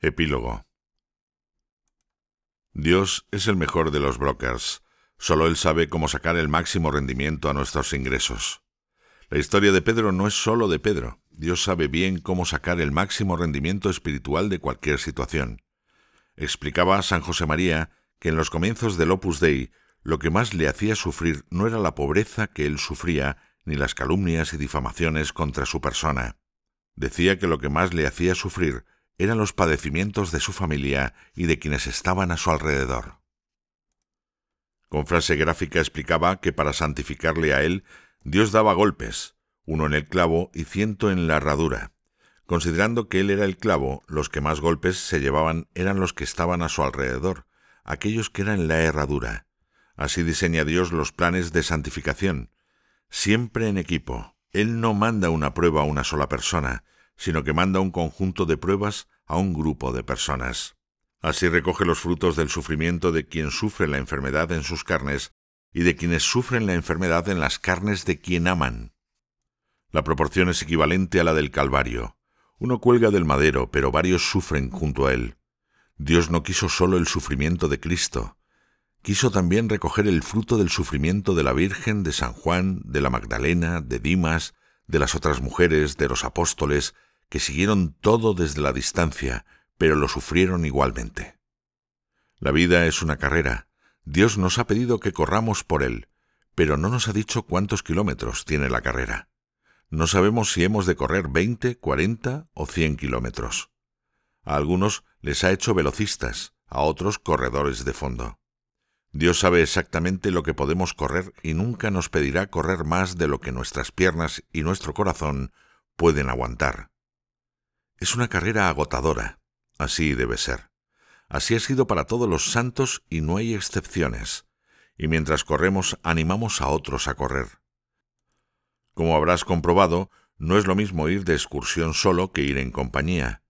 Epílogo Dios es el mejor de los brokers. Solo Él sabe cómo sacar el máximo rendimiento a nuestros ingresos. La historia de Pedro no es solo de Pedro. Dios sabe bien cómo sacar el máximo rendimiento espiritual de cualquier situación. Explicaba San José María que en los comienzos del Opus Dei lo que más le hacía sufrir no era la pobreza que él sufría, ni las calumnias y difamaciones contra su persona. Decía que lo que más le hacía sufrir eran los padecimientos de su familia y de quienes estaban a su alrededor. Con frase gráfica explicaba que para santificarle a él, Dios daba golpes, uno en el clavo y ciento en la herradura. Considerando que él era el clavo, los que más golpes se llevaban eran los que estaban a su alrededor, aquellos que eran la herradura. Así diseña Dios los planes de santificación, siempre en equipo. Él no manda una prueba a una sola persona, sino que manda un conjunto de pruebas a un grupo de personas. Así recoge los frutos del sufrimiento de quien sufre la enfermedad en sus carnes y de quienes sufren la enfermedad en las carnes de quien aman. La proporción es equivalente a la del Calvario. Uno cuelga del madero, pero varios sufren junto a él. Dios no quiso solo el sufrimiento de Cristo, quiso también recoger el fruto del sufrimiento de la Virgen, de San Juan, de la Magdalena, de Dimas, de las otras mujeres, de los apóstoles, que siguieron todo desde la distancia, pero lo sufrieron igualmente. La vida es una carrera. Dios nos ha pedido que corramos por él, pero no nos ha dicho cuántos kilómetros tiene la carrera. No sabemos si hemos de correr 20, 40 o 100 kilómetros. A algunos les ha hecho velocistas, a otros corredores de fondo. Dios sabe exactamente lo que podemos correr y nunca nos pedirá correr más de lo que nuestras piernas y nuestro corazón pueden aguantar. Es una carrera agotadora. Así debe ser. Así ha sido para todos los santos y no hay excepciones. Y mientras corremos animamos a otros a correr. Como habrás comprobado, no es lo mismo ir de excursión solo que ir en compañía.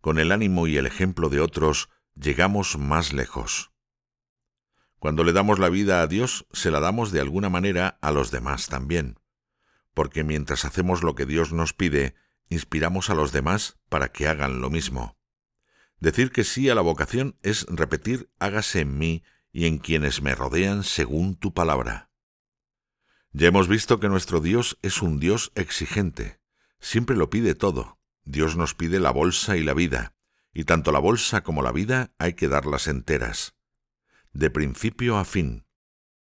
Con el ánimo y el ejemplo de otros llegamos más lejos. Cuando le damos la vida a Dios, se la damos de alguna manera a los demás también. Porque mientras hacemos lo que Dios nos pide, inspiramos a los demás para que hagan lo mismo. Decir que sí a la vocación es repetir hágase en mí y en quienes me rodean según tu palabra. Ya hemos visto que nuestro Dios es un Dios exigente. Siempre lo pide todo. Dios nos pide la bolsa y la vida, y tanto la bolsa como la vida hay que darlas enteras. De principio a fin.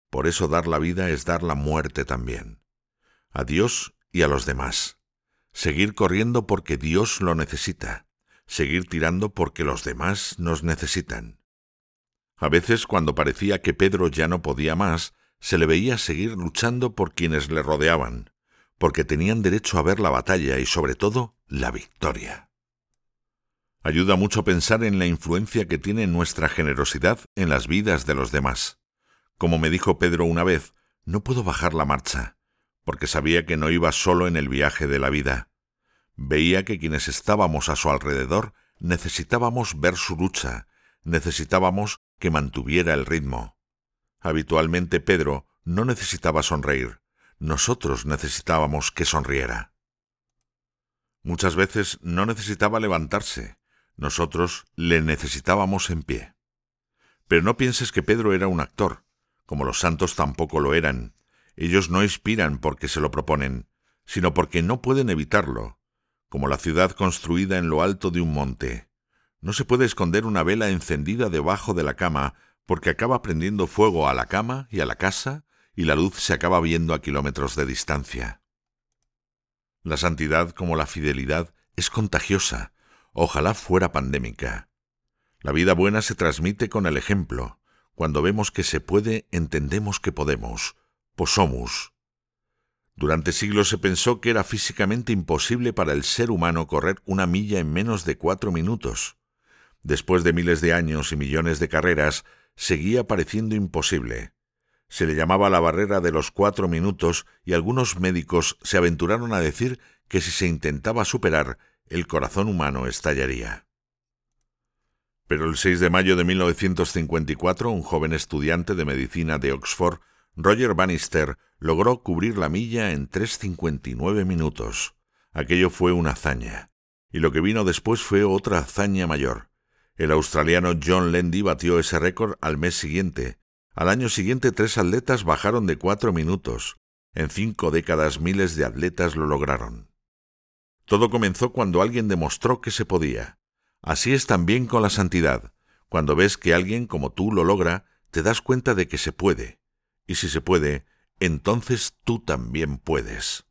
Por eso dar la vida es dar la muerte también. A Dios y a los demás seguir corriendo porque Dios lo necesita, seguir tirando porque los demás nos necesitan. A veces, cuando parecía que Pedro ya no podía más, se le veía seguir luchando por quienes le rodeaban, porque tenían derecho a ver la batalla y sobre todo la victoria. Ayuda mucho pensar en la influencia que tiene nuestra generosidad en las vidas de los demás. Como me dijo Pedro una vez, no puedo bajar la marcha, porque sabía que no iba solo en el viaje de la vida. Veía que quienes estábamos a su alrededor necesitábamos ver su lucha, necesitábamos que mantuviera el ritmo. Habitualmente Pedro no necesitaba sonreír, nosotros necesitábamos que sonriera. Muchas veces no necesitaba levantarse, nosotros le necesitábamos en pie. Pero no pienses que Pedro era un actor, como los santos tampoco lo eran, ellos no inspiran porque se lo proponen, sino porque no pueden evitarlo, como la ciudad construida en lo alto de un monte. No se puede esconder una vela encendida debajo de la cama porque acaba prendiendo fuego a la cama y a la casa y la luz se acaba viendo a kilómetros de distancia. La santidad como la fidelidad es contagiosa, ojalá fuera pandémica. La vida buena se transmite con el ejemplo. Cuando vemos que se puede, entendemos que podemos posomus. Durante siglos se pensó que era físicamente imposible para el ser humano correr una milla en menos de cuatro minutos. Después de miles de años y millones de carreras, seguía pareciendo imposible. Se le llamaba la barrera de los cuatro minutos y algunos médicos se aventuraron a decir que si se intentaba superar, el corazón humano estallaría. Pero el 6 de mayo de 1954, un joven estudiante de medicina de Oxford Roger Bannister logró cubrir la milla en 3.59 minutos. Aquello fue una hazaña. Y lo que vino después fue otra hazaña mayor. El australiano John Lendy batió ese récord al mes siguiente. Al año siguiente tres atletas bajaron de cuatro minutos. En cinco décadas miles de atletas lo lograron. Todo comenzó cuando alguien demostró que se podía. Así es también con la santidad. Cuando ves que alguien como tú lo logra, te das cuenta de que se puede. Y si se puede, entonces tú también puedes.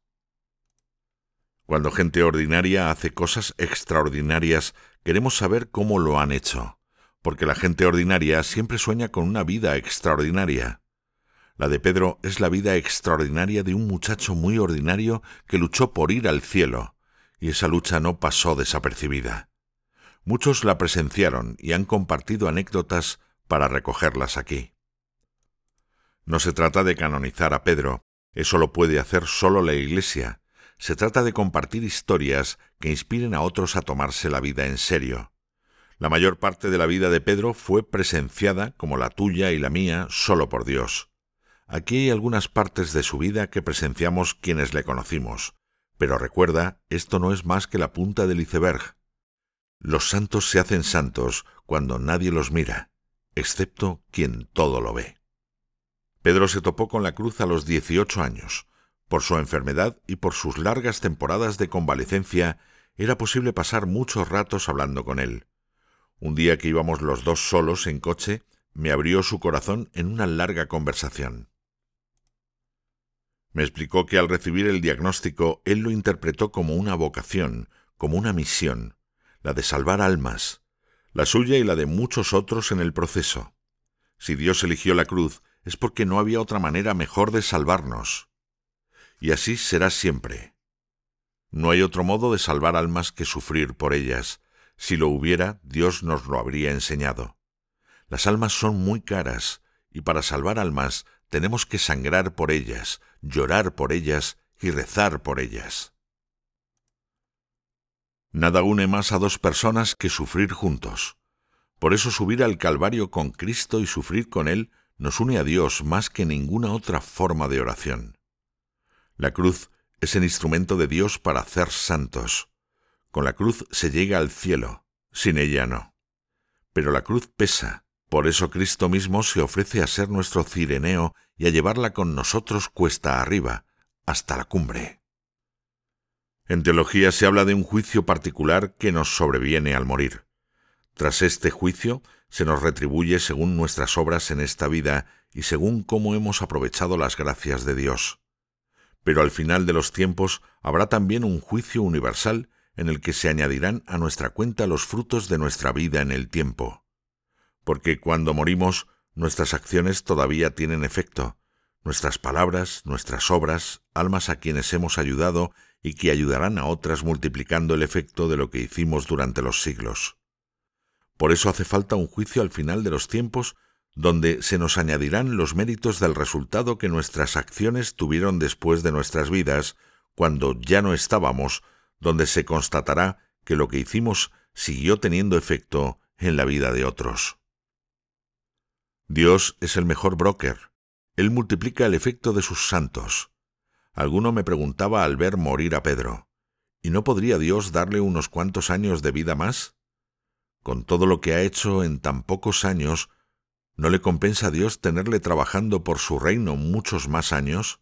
Cuando gente ordinaria hace cosas extraordinarias, queremos saber cómo lo han hecho, porque la gente ordinaria siempre sueña con una vida extraordinaria. La de Pedro es la vida extraordinaria de un muchacho muy ordinario que luchó por ir al cielo, y esa lucha no pasó desapercibida. Muchos la presenciaron y han compartido anécdotas para recogerlas aquí. No se trata de canonizar a Pedro, eso lo puede hacer solo la Iglesia, se trata de compartir historias que inspiren a otros a tomarse la vida en serio. La mayor parte de la vida de Pedro fue presenciada, como la tuya y la mía, solo por Dios. Aquí hay algunas partes de su vida que presenciamos quienes le conocimos. Pero recuerda, esto no es más que la punta del iceberg. Los santos se hacen santos cuando nadie los mira, excepto quien todo lo ve. Pedro se topó con la cruz a los 18 años. Por su enfermedad y por sus largas temporadas de convalecencia, era posible pasar muchos ratos hablando con él. Un día que íbamos los dos solos en coche, me abrió su corazón en una larga conversación. Me explicó que al recibir el diagnóstico él lo interpretó como una vocación, como una misión, la de salvar almas, la suya y la de muchos otros en el proceso. Si Dios eligió la cruz es porque no había otra manera mejor de salvarnos y así será siempre. No hay otro modo de salvar almas que sufrir por ellas. Si lo hubiera, Dios nos lo habría enseñado. Las almas son muy caras, y para salvar almas tenemos que sangrar por ellas, llorar por ellas y rezar por ellas. Nada une más a dos personas que sufrir juntos. Por eso subir al Calvario con Cristo y sufrir con Él nos une a Dios más que ninguna otra forma de oración. La cruz es el instrumento de Dios para hacer santos. Con la cruz se llega al cielo, sin ella no. Pero la cruz pesa, por eso Cristo mismo se ofrece a ser nuestro cireneo y a llevarla con nosotros cuesta arriba, hasta la cumbre. En teología se habla de un juicio particular que nos sobreviene al morir. Tras este juicio se nos retribuye según nuestras obras en esta vida y según cómo hemos aprovechado las gracias de Dios pero al final de los tiempos habrá también un juicio universal en el que se añadirán a nuestra cuenta los frutos de nuestra vida en el tiempo. Porque cuando morimos, nuestras acciones todavía tienen efecto, nuestras palabras, nuestras obras, almas a quienes hemos ayudado y que ayudarán a otras multiplicando el efecto de lo que hicimos durante los siglos. Por eso hace falta un juicio al final de los tiempos donde se nos añadirán los méritos del resultado que nuestras acciones tuvieron después de nuestras vidas, cuando ya no estábamos, donde se constatará que lo que hicimos siguió teniendo efecto en la vida de otros. Dios es el mejor broker. Él multiplica el efecto de sus santos. Alguno me preguntaba al ver morir a Pedro, ¿y no podría Dios darle unos cuantos años de vida más? Con todo lo que ha hecho en tan pocos años, ¿No le compensa a Dios tenerle trabajando por su reino muchos más años?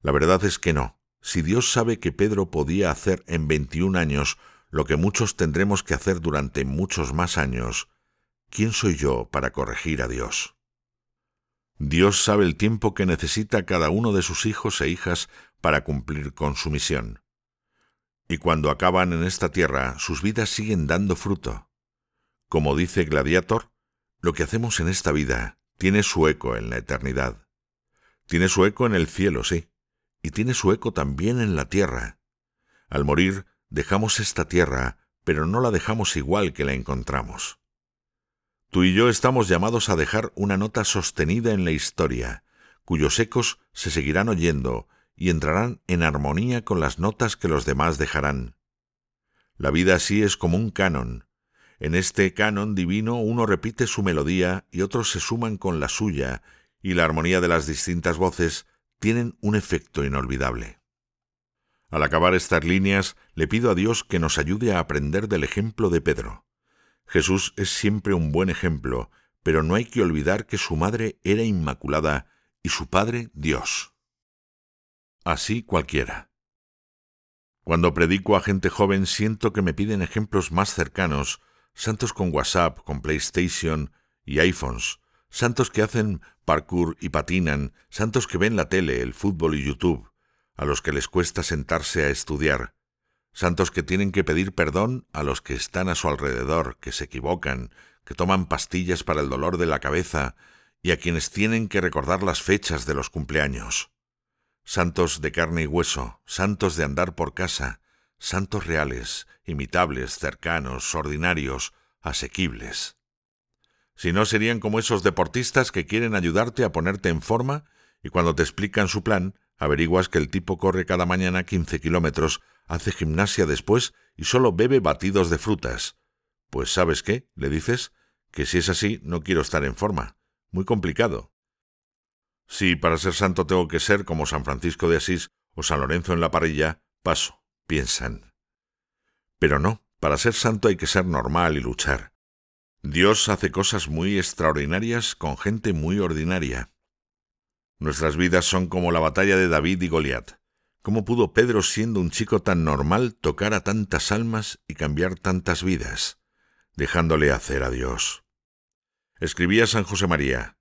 La verdad es que no. Si Dios sabe que Pedro podía hacer en veintiún años lo que muchos tendremos que hacer durante muchos más años, ¿quién soy yo para corregir a Dios? Dios sabe el tiempo que necesita cada uno de sus hijos e hijas para cumplir con su misión. Y cuando acaban en esta tierra, sus vidas siguen dando fruto. Como dice Gladiator, lo que hacemos en esta vida tiene su eco en la eternidad. Tiene su eco en el cielo, sí, y tiene su eco también en la tierra. Al morir, dejamos esta tierra, pero no la dejamos igual que la encontramos. Tú y yo estamos llamados a dejar una nota sostenida en la historia, cuyos ecos se seguirán oyendo y entrarán en armonía con las notas que los demás dejarán. La vida así es como un canon, en este canon divino uno repite su melodía y otros se suman con la suya, y la armonía de las distintas voces tienen un efecto inolvidable. Al acabar estas líneas, le pido a Dios que nos ayude a aprender del ejemplo de Pedro. Jesús es siempre un buen ejemplo, pero no hay que olvidar que su madre era inmaculada y su padre Dios. Así cualquiera. Cuando predico a gente joven siento que me piden ejemplos más cercanos, santos con WhatsApp, con PlayStation y iPhones, santos que hacen parkour y patinan, santos que ven la tele, el fútbol y YouTube, a los que les cuesta sentarse a estudiar, santos que tienen que pedir perdón a los que están a su alrededor, que se equivocan, que toman pastillas para el dolor de la cabeza y a quienes tienen que recordar las fechas de los cumpleaños. Santos de carne y hueso, santos de andar por casa, santos reales, imitables, cercanos, ordinarios, asequibles. Si no serían como esos deportistas que quieren ayudarte a ponerte en forma y cuando te explican su plan, averiguas que el tipo corre cada mañana 15 kilómetros, hace gimnasia después y solo bebe batidos de frutas. Pues sabes qué, le dices, que si es así no quiero estar en forma. Muy complicado. Si para ser santo tengo que ser como San Francisco de Asís o San Lorenzo en la parrilla, paso, piensan. Pero no, para ser santo hay que ser normal y luchar. Dios hace cosas muy extraordinarias con gente muy ordinaria. Nuestras vidas son como la batalla de David y Goliat. ¿Cómo pudo Pedro, siendo un chico tan normal, tocar a tantas almas y cambiar tantas vidas, dejándole hacer a Dios? Escribía San José María,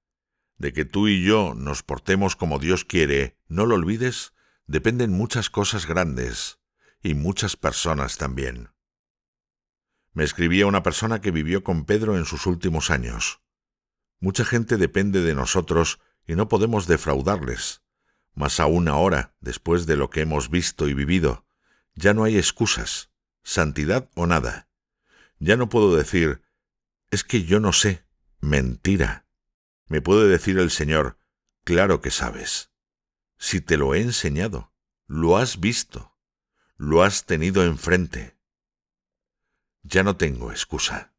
de que tú y yo nos portemos como Dios quiere, no lo olvides, dependen muchas cosas grandes y muchas personas también. Me escribía una persona que vivió con Pedro en sus últimos años. Mucha gente depende de nosotros y no podemos defraudarles. Mas aún ahora, después de lo que hemos visto y vivido, ya no hay excusas, santidad o nada. Ya no puedo decir, es que yo no sé, mentira. Me puede decir el Señor, claro que sabes. Si te lo he enseñado, lo has visto, lo has tenido enfrente. Ya no tengo excusa.